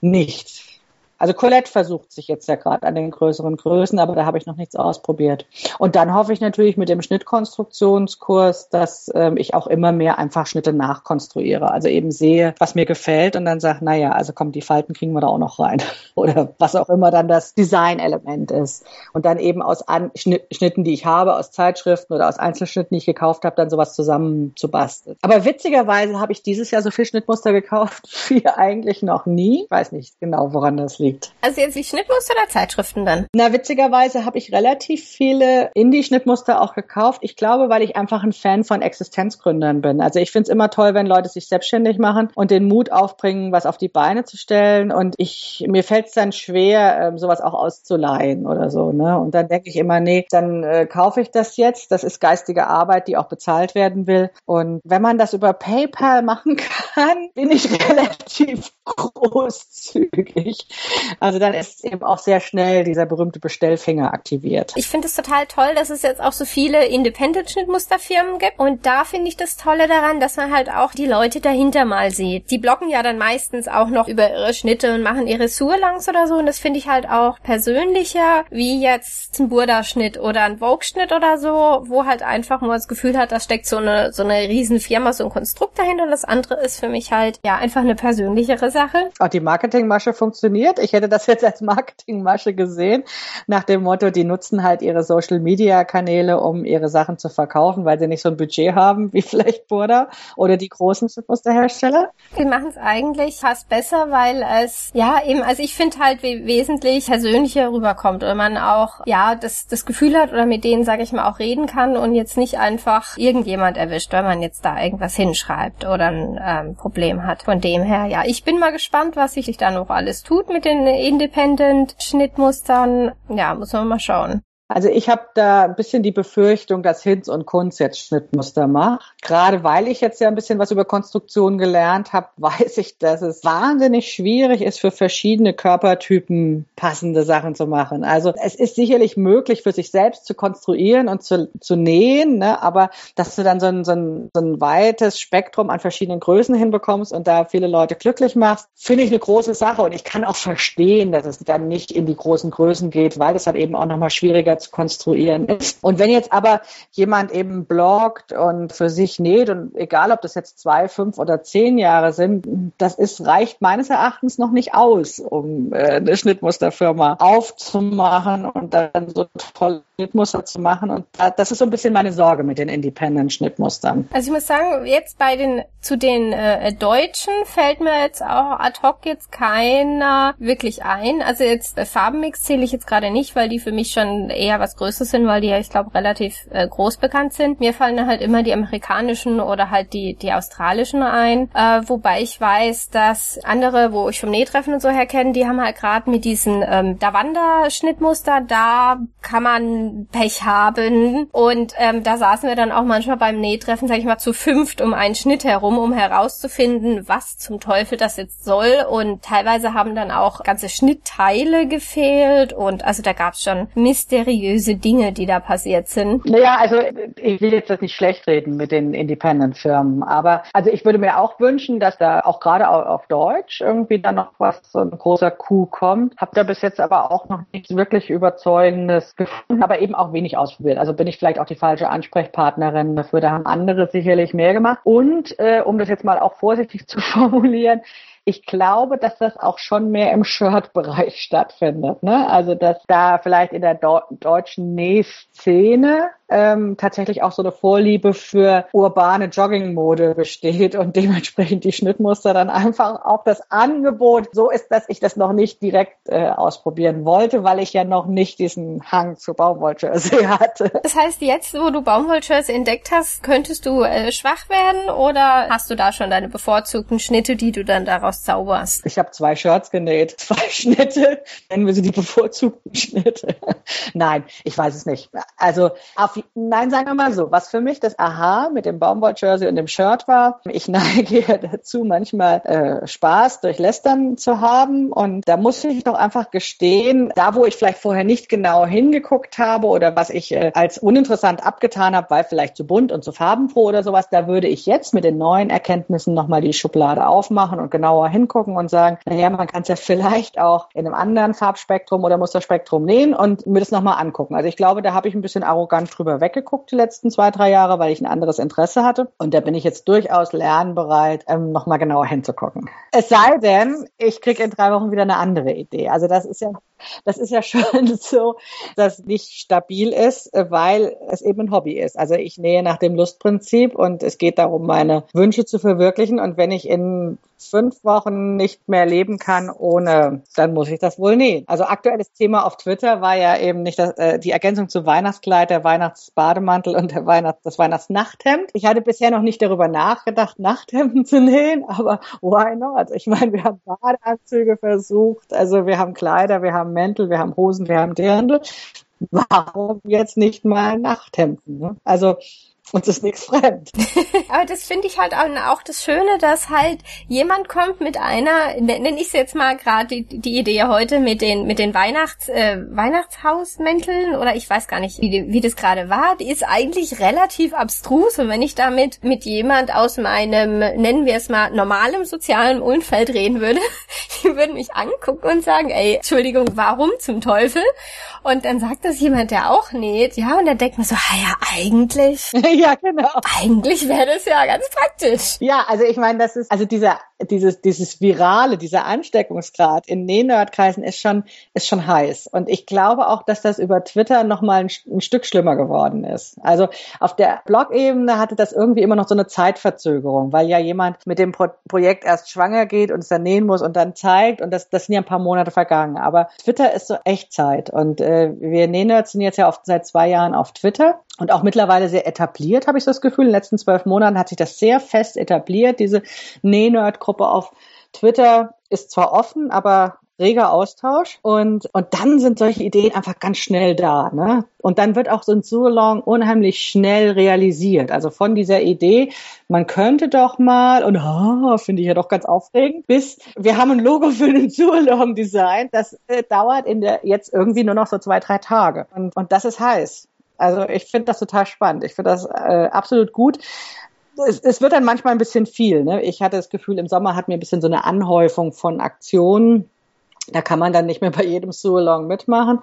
nicht. Also Colette versucht sich jetzt ja gerade an den größeren Größen, aber da habe ich noch nichts ausprobiert. Und dann hoffe ich natürlich mit dem Schnittkonstruktionskurs, dass ähm, ich auch immer mehr einfach Schnitte nachkonstruiere. Also eben sehe, was mir gefällt und dann sage, naja, also komm, die Falten kriegen wir da auch noch rein. (laughs) Oder was auch immer dann das Design-Element ist. Und dann eben aus An Schnitten, die ich habe, aus Zeitschriften oder aus Einzelschnitten, die ich gekauft habe, dann sowas zusammen zu basteln. Aber witzigerweise habe ich dieses Jahr so viel Schnittmuster gekauft (laughs) wie eigentlich noch nie. Ich weiß nicht genau, woran das liegt liegt. Also jetzt die Schnittmuster oder Zeitschriften dann? Na, witzigerweise habe ich relativ viele Indie-Schnittmuster auch gekauft. Ich glaube, weil ich einfach ein Fan von Existenzgründern bin. Also ich finde es immer toll, wenn Leute sich selbstständig machen und den Mut aufbringen, was auf die Beine zu stellen. Und ich, mir fällt es dann schwer, ähm, sowas auch auszuleihen oder so. Ne? Und dann denke ich immer, nee, dann äh, kaufe ich das jetzt. Das ist geistige Arbeit, die auch bezahlt werden will. Und wenn man das über PayPal (laughs) machen kann, bin ich (laughs) relativ großzügig. Also dann ist eben auch sehr schnell dieser berühmte Bestellfinger aktiviert. Ich finde es total toll, dass es jetzt auch so viele Independent-Schnittmusterfirmen gibt. Und da finde ich das Tolle daran, dass man halt auch die Leute dahinter mal sieht. Die blocken ja dann meistens auch noch über ihre Schnitte und machen ihre Surlangs oder so. Und das finde ich halt auch persönlicher, wie jetzt ein Burda-Schnitt oder ein Vogue-Schnitt oder so, wo halt einfach nur das Gefühl hat, da steckt so eine, so eine riesen Firma, so ein Konstrukt dahinter. Und das andere ist für mich halt, ja, einfach eine persönlichere Sache. Auch die Marketingmasche funktioniert. Ich hätte das jetzt als Marketingmasche gesehen, nach dem Motto, die nutzen halt ihre Social Media Kanäle, um ihre Sachen zu verkaufen, weil sie nicht so ein Budget haben wie vielleicht Burda oder die großen Musterhersteller. Die machen es eigentlich fast besser, weil es, ja, eben, also ich finde halt wesentlich persönlicher rüberkommt oder man auch, ja, das, das Gefühl hat oder mit denen, sage ich mal, auch reden kann und jetzt nicht einfach irgendjemand erwischt, weil man jetzt da irgendwas hinschreibt oder ein ähm, Problem hat. Von dem her, ja, ich bin mal gespannt, was sich da noch alles tut mit den Independent-Schnittmustern. Ja, muss man mal schauen. Also ich habe da ein bisschen die Befürchtung, dass Hinz und Kunz jetzt Schnittmuster macht. Gerade weil ich jetzt ja ein bisschen was über Konstruktion gelernt habe, (laughs) weiß ich, dass es wahnsinnig schwierig ist, für verschiedene Körpertypen passende Sachen zu machen. Also es ist sicherlich möglich, für sich selbst zu konstruieren und zu, zu nähen, ne? aber dass du dann so ein, so, ein, so ein weites Spektrum an verschiedenen Größen hinbekommst und da viele Leute glücklich machst, finde ich eine große Sache. Und ich kann auch verstehen, dass es dann nicht in die großen Größen geht, weil es halt eben auch nochmal schwieriger zu konstruieren ist. Und wenn jetzt aber jemand eben bloggt und für sich näht und egal, ob das jetzt zwei, fünf oder zehn Jahre sind, das ist, reicht meines Erachtens noch nicht aus, um äh, eine Schnittmusterfirma aufzumachen und dann so tolle Schnittmuster zu machen. Und das ist so ein bisschen meine Sorge mit den Independent-Schnittmustern. Also ich muss sagen, jetzt bei den, zu den äh, Deutschen fällt mir jetzt auch ad hoc jetzt keiner wirklich ein. Also jetzt äh, Farbenmix zähle ich jetzt gerade nicht, weil die für mich schon eher was Größeres sind, weil die ja, ich glaube, relativ äh, groß bekannt sind. Mir fallen halt immer die amerikanischen oder halt die, die australischen ein. Äh, wobei ich weiß, dass andere, wo ich vom Nähtreffen und so her kenne, die haben halt gerade mit diesen ähm, Davanda-Schnittmuster, da kann man Pech haben. Und ähm, da saßen wir dann auch manchmal beim Nähtreffen, sag ich mal, zu fünft um einen Schnitt herum, um herauszufinden, was zum Teufel das jetzt soll. Und teilweise haben dann auch ganze Schnittteile gefehlt. Und also da gab es schon mysteriöse Dinge, die da passiert sind. Naja, also ich will jetzt das nicht schlecht reden mit den Independent-Firmen. Aber also ich würde mir auch wünschen, dass da auch gerade auf Deutsch irgendwie dann noch was, so ein großer Coup kommt. Hab da bis jetzt aber auch noch nichts wirklich Überzeugendes gefunden. Aber eben auch wenig ausprobiert. Also bin ich vielleicht auch die falsche Ansprechpartnerin dafür. Da haben andere sicherlich mehr gemacht. Und äh, um das jetzt mal auch vorsichtig (laughs) zu formulieren, ich glaube, dass das auch schon mehr im Shirt-Bereich (laughs) stattfindet. Ne? Also dass da vielleicht in der deutschen Nähszene ähm, tatsächlich auch so eine Vorliebe für urbane Joggingmode besteht und dementsprechend die Schnittmuster dann einfach auch das Angebot so ist, dass ich das noch nicht direkt äh, ausprobieren wollte, weil ich ja noch nicht diesen Hang zu Baumwolljersey (laughs) hatte. Das heißt, jetzt, wo du Baumwolljersey entdeckt hast, könntest du äh, schwach werden oder hast du da schon deine bevorzugten Schnitte, die du dann daraus zauberst? Ich habe zwei Shirts genäht, (laughs) zwei Schnitte, nennen wir sie die bevorzugten Schnitte. (laughs) Nein, ich weiß es nicht. Also auf nein, sagen wir mal so, was für mich das Aha mit dem Baumwoll-Jersey und dem Shirt war, ich (laughs) neige ja dazu, manchmal äh, Spaß durch Lästern zu haben und da muss ich doch einfach gestehen, da wo ich vielleicht vorher nicht genau hingeguckt habe oder was ich äh, als uninteressant abgetan habe, weil vielleicht zu bunt und zu farbenfroh oder sowas, da würde ich jetzt mit den neuen Erkenntnissen nochmal die Schublade aufmachen und genauer hingucken und sagen, naja, man kann es ja vielleicht auch in einem anderen Farbspektrum oder Musterspektrum nähen und mir das nochmal angucken. Also ich glaube, da habe ich ein bisschen arrogant drüber weggeguckt die letzten zwei, drei Jahre, weil ich ein anderes Interesse hatte. Und da bin ich jetzt durchaus lernbereit, ähm, nochmal genauer hinzugucken. Es sei denn, ich kriege in drei Wochen wieder eine andere Idee. Also das ist ja das ist ja (laughs) schon so, dass nicht stabil ist, weil es eben ein Hobby ist. Also ich nähe nach dem Lustprinzip und es geht darum, meine Wünsche zu verwirklichen. Und wenn ich in fünf Wochen nicht mehr leben kann ohne, dann muss ich das wohl nähen. Also aktuelles Thema auf Twitter war ja eben nicht das, äh, die Ergänzung zu Weihnachtskleid, der Weihnachtsbademantel und der Weihnachts, das Weihnachtsnachthemd. Ich hatte bisher noch nicht darüber nachgedacht, Nachthemden zu nähen, aber why not? Ich meine, wir haben Badeanzüge versucht, also wir haben Kleider, wir haben Mäntel, wir haben Hosen, wir haben Dirndl. Warum jetzt nicht mal Nachthemden? Ne? Also uns ist nichts fremd. (laughs) Aber das finde ich halt auch das Schöne, dass halt jemand kommt mit einer, nenne ich es jetzt mal gerade die, die Idee heute mit den mit den Weihnachts äh, Weihnachtshausmänteln oder ich weiß gar nicht, wie, wie das gerade war, die ist eigentlich relativ abstrus und wenn ich damit mit jemand aus meinem, nennen wir es mal, normalem sozialen Umfeld reden würde, (laughs) die würden mich angucken und sagen, ey, Entschuldigung, warum zum Teufel? Und dann sagt das jemand, der auch näht, ja, und dann denkt man so, ah ja, eigentlich. (laughs) ja, genau. Eigentlich wäre das ja ganz praktisch. Ja, also ich meine, das ist, also dieser, dieses, dieses Virale, dieser Ansteckungsgrad in Nähnerdkreisen ist schon, ist schon heiß. Und ich glaube auch, dass das über Twitter nochmal ein, ein Stück schlimmer geworden ist. Also auf der Blog-Ebene hatte das irgendwie immer noch so eine Zeitverzögerung, weil ja jemand mit dem Pro Projekt erst schwanger geht und es dann nähen muss und dann zeigt und das, das sind ja ein paar Monate vergangen. Aber Twitter ist so Echtzeit und äh, wir Nähnerds sind jetzt ja oft seit zwei Jahren auf Twitter und auch mittlerweile sehr etabliert, habe ich das Gefühl. In den letzten zwölf Monaten hat sich das sehr fest etabliert. Diese Nähnerd-Gruppe auf Twitter ist zwar offen, aber reger Austausch und, und dann sind solche Ideen einfach ganz schnell da. Ne? Und dann wird auch so ein Surlong unheimlich schnell realisiert. Also von dieser Idee, man könnte doch mal, und oh, finde ich ja doch ganz aufregend, bis wir haben ein Logo für den Surlong designt, das äh, dauert in der jetzt irgendwie nur noch so zwei, drei Tage. Und, und das ist heiß. Also ich finde das total spannend. Ich finde das äh, absolut gut es, es wird dann manchmal ein bisschen viel. Ne? Ich hatte das Gefühl, im Sommer hat mir ein bisschen so eine Anhäufung von Aktionen da kann man dann nicht mehr bei jedem Sue-Along mitmachen.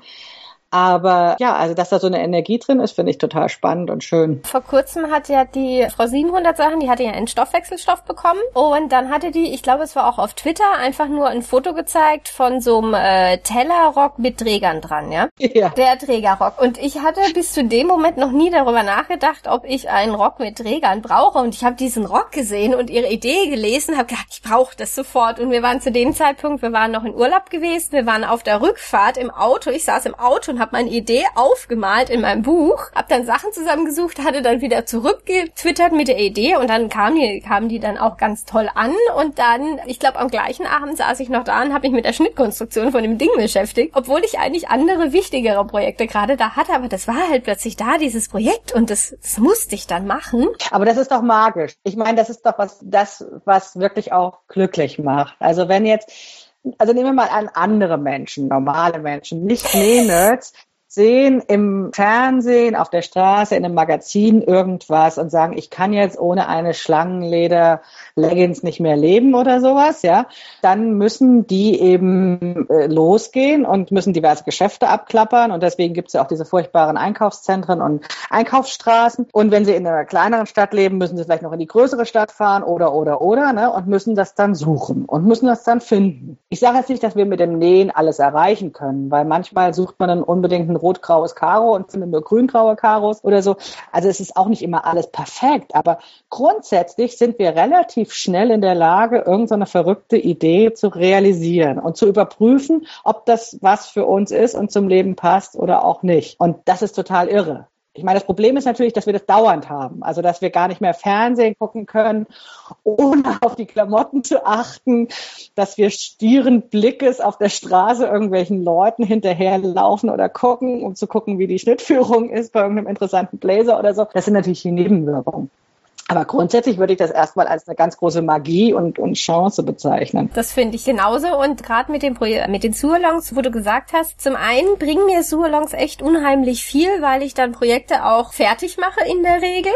Aber ja, also dass da so eine Energie drin ist, finde ich total spannend und schön. Vor kurzem hat ja die Frau 700 Sachen, die hatte ja einen Stoffwechselstoff bekommen und dann hatte die, ich glaube, es war auch auf Twitter, einfach nur ein Foto gezeigt von so einem äh, Tellerrock mit Trägern dran, ja? Ja. Der Trägerrock. Und ich hatte bis zu dem Moment noch nie darüber nachgedacht, ob ich einen Rock mit Trägern brauche. Und ich habe diesen Rock gesehen und ihre Idee gelesen, habe gedacht, ich brauche das sofort. Und wir waren zu dem Zeitpunkt, wir waren noch in Urlaub gewesen, wir waren auf der Rückfahrt im Auto, ich saß im Auto und habe meine Idee aufgemalt in meinem Buch, habe dann Sachen zusammengesucht, hatte dann wieder zurückgetwittert mit der Idee und dann kamen die, kamen die dann auch ganz toll an und dann, ich glaube am gleichen Abend saß ich noch da und habe mich mit der Schnittkonstruktion von dem Ding beschäftigt, obwohl ich eigentlich andere wichtigere Projekte gerade da hatte, aber das war halt plötzlich da, dieses Projekt und das, das musste ich dann machen. Aber das ist doch magisch. Ich meine, das ist doch was, das, was wirklich auch glücklich macht. Also wenn jetzt also nehmen wir mal an andere Menschen, normale Menschen, nicht Näh-Nerds, sehen im Fernsehen, auf der Straße, in einem Magazin irgendwas und sagen, ich kann jetzt ohne eine Schlangenleder-Leggings nicht mehr leben oder sowas, ja, dann müssen die eben äh, losgehen und müssen diverse Geschäfte abklappern und deswegen gibt es ja auch diese furchtbaren Einkaufszentren und Einkaufsstraßen und wenn sie in einer kleineren Stadt leben, müssen sie vielleicht noch in die größere Stadt fahren oder, oder, oder, ne, und müssen das dann suchen und müssen das dann finden. Ich sage jetzt nicht, dass wir mit dem Nähen alles erreichen können, weil manchmal sucht man dann unbedingt ein rot-graues Karo und findet nur grün-graue Karos oder so. Also es ist auch nicht immer alles perfekt, aber grundsätzlich sind wir relativ schnell in der Lage, irgendeine verrückte Idee zu realisieren und zu überprüfen, ob das was für uns ist und zum Leben passt oder auch nicht. Und das ist total irre. Ich meine, das Problem ist natürlich, dass wir das dauernd haben. Also, dass wir gar nicht mehr Fernsehen gucken können, ohne (laughs) auf die Klamotten zu achten, dass wir stieren Blickes auf der Straße irgendwelchen Leuten hinterherlaufen oder gucken, um zu gucken, wie die Schnittführung ist bei irgendeinem interessanten Blazer oder so. Das sind natürlich die Nebenwirkungen. Aber grundsätzlich würde ich das erstmal als eine ganz große Magie und, und Chance bezeichnen. Das finde ich genauso. Und gerade mit dem Projekt, mit den Surlongs, wo du gesagt hast, zum einen bringen mir Surlongs echt unheimlich viel, weil ich dann Projekte auch fertig mache in der Regel.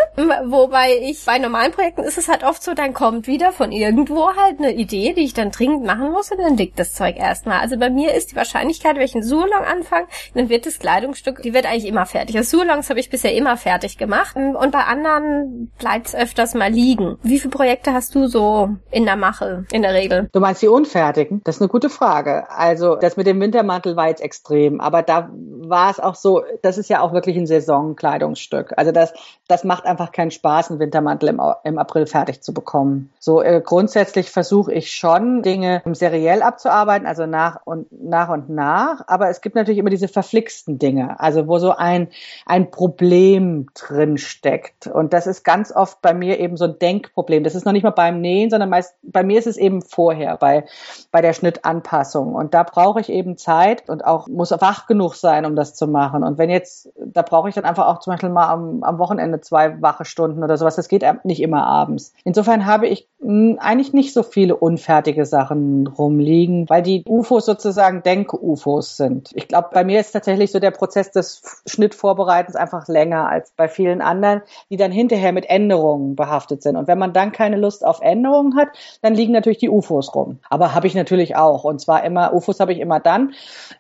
Wobei ich bei normalen Projekten ist es halt oft so, dann kommt wieder von irgendwo halt eine Idee, die ich dann dringend machen muss und dann liegt das Zeug erstmal. Also bei mir ist die Wahrscheinlichkeit, wenn ich einen Surlong anfange, dann wird das Kleidungsstück, die wird eigentlich immer fertig. Also Surlongs habe ich bisher immer fertig gemacht. Und bei anderen bleibt öfters mal liegen. Wie viele Projekte hast du so in der Mache in der Regel? Du meinst die unfertigen? Das ist eine gute Frage. Also das mit dem Wintermantel war jetzt extrem, aber da war es auch so, das ist ja auch wirklich ein Saisonkleidungsstück. Also das, das macht einfach keinen Spaß, einen Wintermantel im, im April fertig zu bekommen. So äh, grundsätzlich versuche ich schon, Dinge seriell abzuarbeiten, also nach und nach und nach. Aber es gibt natürlich immer diese verflixten Dinge, also wo so ein, ein Problem drin steckt. Und das ist ganz oft bei mir eben so ein Denkproblem. Das ist noch nicht mal beim Nähen, sondern meist, bei mir ist es eben vorher, bei, bei der Schnittanpassung. Und da brauche ich eben Zeit und auch muss wach genug sein, um das zu machen. Und wenn jetzt, da brauche ich dann einfach auch zum Beispiel mal am, am Wochenende zwei wache Stunden oder sowas. Das geht nicht immer abends. Insofern habe ich mh, eigentlich nicht so viele unfertige Sachen rumliegen, weil die UFOs sozusagen Denk-UFOs sind. Ich glaube, bei mir ist tatsächlich so der Prozess des Schnittvorbereitens einfach länger als bei vielen anderen, die dann hinterher mit Änderungen behaftet sind. Und wenn man dann keine Lust auf Änderungen hat, dann liegen natürlich die UFOs rum. Aber habe ich natürlich auch. Und zwar immer, UFOs habe ich immer dann,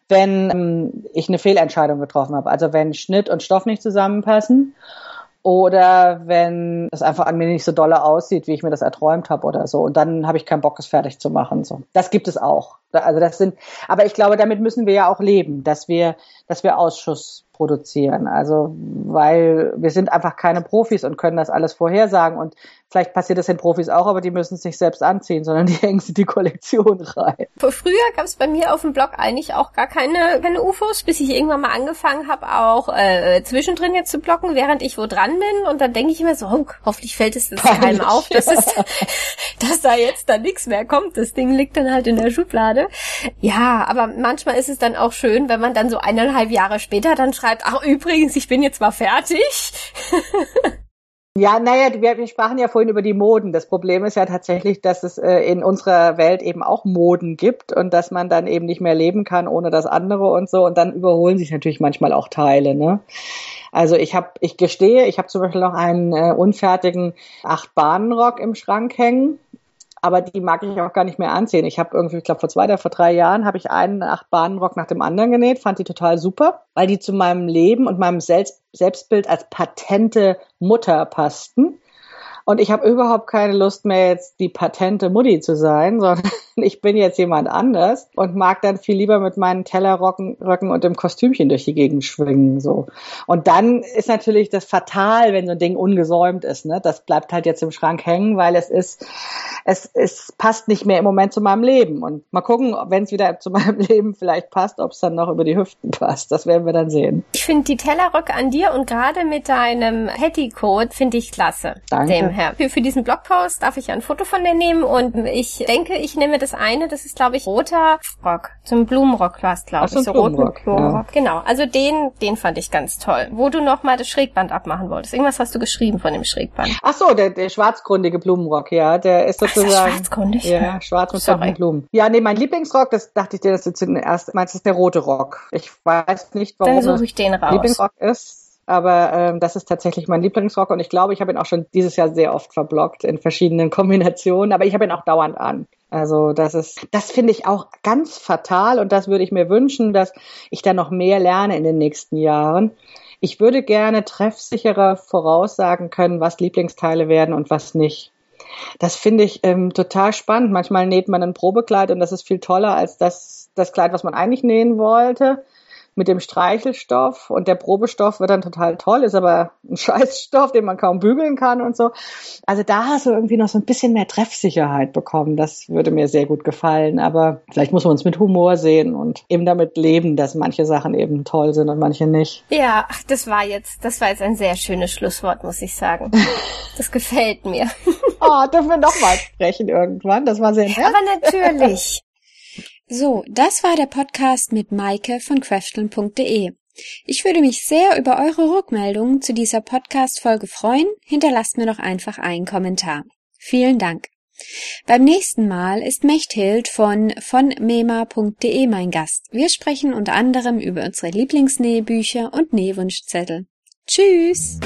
wenn ähm, ich eine Fehlentscheidung getroffen habe. Also wenn Schnitt und Stoff nicht zusammenpassen oder wenn es einfach an mir nicht so dolle aussieht, wie ich mir das erträumt habe oder so. Und dann habe ich keinen Bock, es fertig zu machen. So, das gibt es auch. Also das sind, aber ich glaube, damit müssen wir ja auch leben, dass wir, dass wir Ausschuss produzieren. Also, weil wir sind einfach keine Profis und können das alles vorhersagen. Und vielleicht passiert das den Profis auch, aber die müssen es nicht selbst anziehen, sondern (laughs) die hängen sie die Kollektion rein. Früher gab es bei mir auf dem Blog eigentlich auch gar keine, keine UFOs, bis ich irgendwann mal angefangen habe, auch äh, zwischendrin jetzt zu blocken, während ich wo dran bin. Und dann denke ich immer so, oh, hoffentlich fällt es das keinem auf, dass, es, (laughs) dass da jetzt da nichts mehr kommt. Das Ding liegt dann halt in der Schublade. Ja, aber manchmal ist es dann auch schön, wenn man dann so eineinhalb Jahre später dann schreibt, schreibt, ach übrigens, ich bin jetzt mal fertig. (laughs) Ja, naja, wir, wir sprachen ja vorhin über die Moden. Das Problem ist ja tatsächlich, dass es äh, in unserer Welt eben auch Moden gibt und dass man dann eben nicht mehr leben kann ohne das andere und so. Und dann überholen sich natürlich manchmal auch Teile. Ne? Also ich habe, ich gestehe, ich habe zum Beispiel noch einen äh, unfertigen Acht-Bahnen-Rock im Schrank hängen aber die mag ich auch gar nicht mehr anziehen. Ich habe irgendwie, ich glaube vor zwei oder vor drei Jahren habe ich einen acht Bahnenrock nach dem anderen genäht, fand die total super, weil die zu meinem Leben und meinem Selbst Selbstbild als patente Mutter passten. Und ich habe überhaupt keine Lust mehr, jetzt die patente Mutti zu sein, (laughs) sondern ich bin jetzt jemand anders und mag dann viel lieber mit meinen Tellerröcken Röcken und dem Kostümchen durch die Gegend schwingen. So. Und dann ist natürlich das fatal, wenn so ein Ding ungesäumt ist. Ne? Das bleibt halt jetzt im Schrank hängen, weil es ist, es, es passt nicht mehr im Moment zu meinem Leben. Und mal gucken, wenn es wieder zu (laughs) meinem Leben vielleicht passt, ob es dann noch über die Hüften passt. Das werden wir dann sehen. Ich finde die Tellerröcke an dir und gerade mit deinem Petticoat finde ich klasse. Danke. Dem her. Für, für diesen Blogpost darf ich ein Foto von dir nehmen und ich denke, ich nehme das eine, das ist glaube ich roter Rock, zum Blumenrock war es glaube ich, so Blumenrock. Blumenrock. Ja. Genau, also den, den fand ich ganz toll. Wo du noch mal das Schrägband abmachen wolltest. Irgendwas hast du geschrieben von dem Schrägband. Ach so, der, der schwarzgründige Blumenrock, ja, der ist sozusagen. Ach, ist schwarzgründig? Ja, schwarz mit Sorry. Blumen. Ja, nee, mein Lieblingsrock, das dachte ich dir, das ist zuerst, meinst du, ist der rote Rock. Ich weiß nicht, warum Dann suche ich den raus. Lieblingsrock ist. Aber ähm, das ist tatsächlich mein Lieblingsrock und ich glaube, ich habe ihn auch schon dieses Jahr sehr oft verblockt in verschiedenen (laughs) Kombinationen, aber ich habe ihn auch dauernd an. Also das ist, das finde ich auch ganz fatal und das würde ich mir wünschen, dass ich da noch mehr lerne in den nächsten Jahren. Ich würde gerne treffsicherer voraussagen können, was Lieblingsteile werden und was nicht. Das finde ich ähm, total spannend. Manchmal näht man ein Probekleid und das ist viel toller als das, das Kleid, was man eigentlich nähen wollte mit dem Streichelstoff und der Probestoff wird dann total toll, ist aber ein (laughs) Scheißstoff, den man kaum bügeln kann und so. Also da hast du irgendwie noch so ein bisschen mehr Treffsicherheit bekommen. Das würde mir sehr gut gefallen. Aber vielleicht muss man uns mit Humor sehen und eben damit leben, dass manche Sachen eben toll sind und manche nicht. Ja, ach, das war jetzt, das war jetzt ein sehr schönes Schlusswort, muss ich sagen. (laughs) Das gefällt mir. Oh, dürfen wir noch mal sprechen irgendwann? Das war sehr nett. Aber natürlich. So, das war der Podcast mit Maike von crafteln.de. Ich würde mich sehr über eure Rückmeldungen zu dieser Podcast-Folge freuen. Hinterlasst mir doch einfach einen Kommentar. Vielen Dank. Beim nächsten Mal ist Mechthild von vonmema.de mein Gast. Wir sprechen unter anderem über unsere Lieblingsnähbücher und Nähwunschzettel. Tschüss!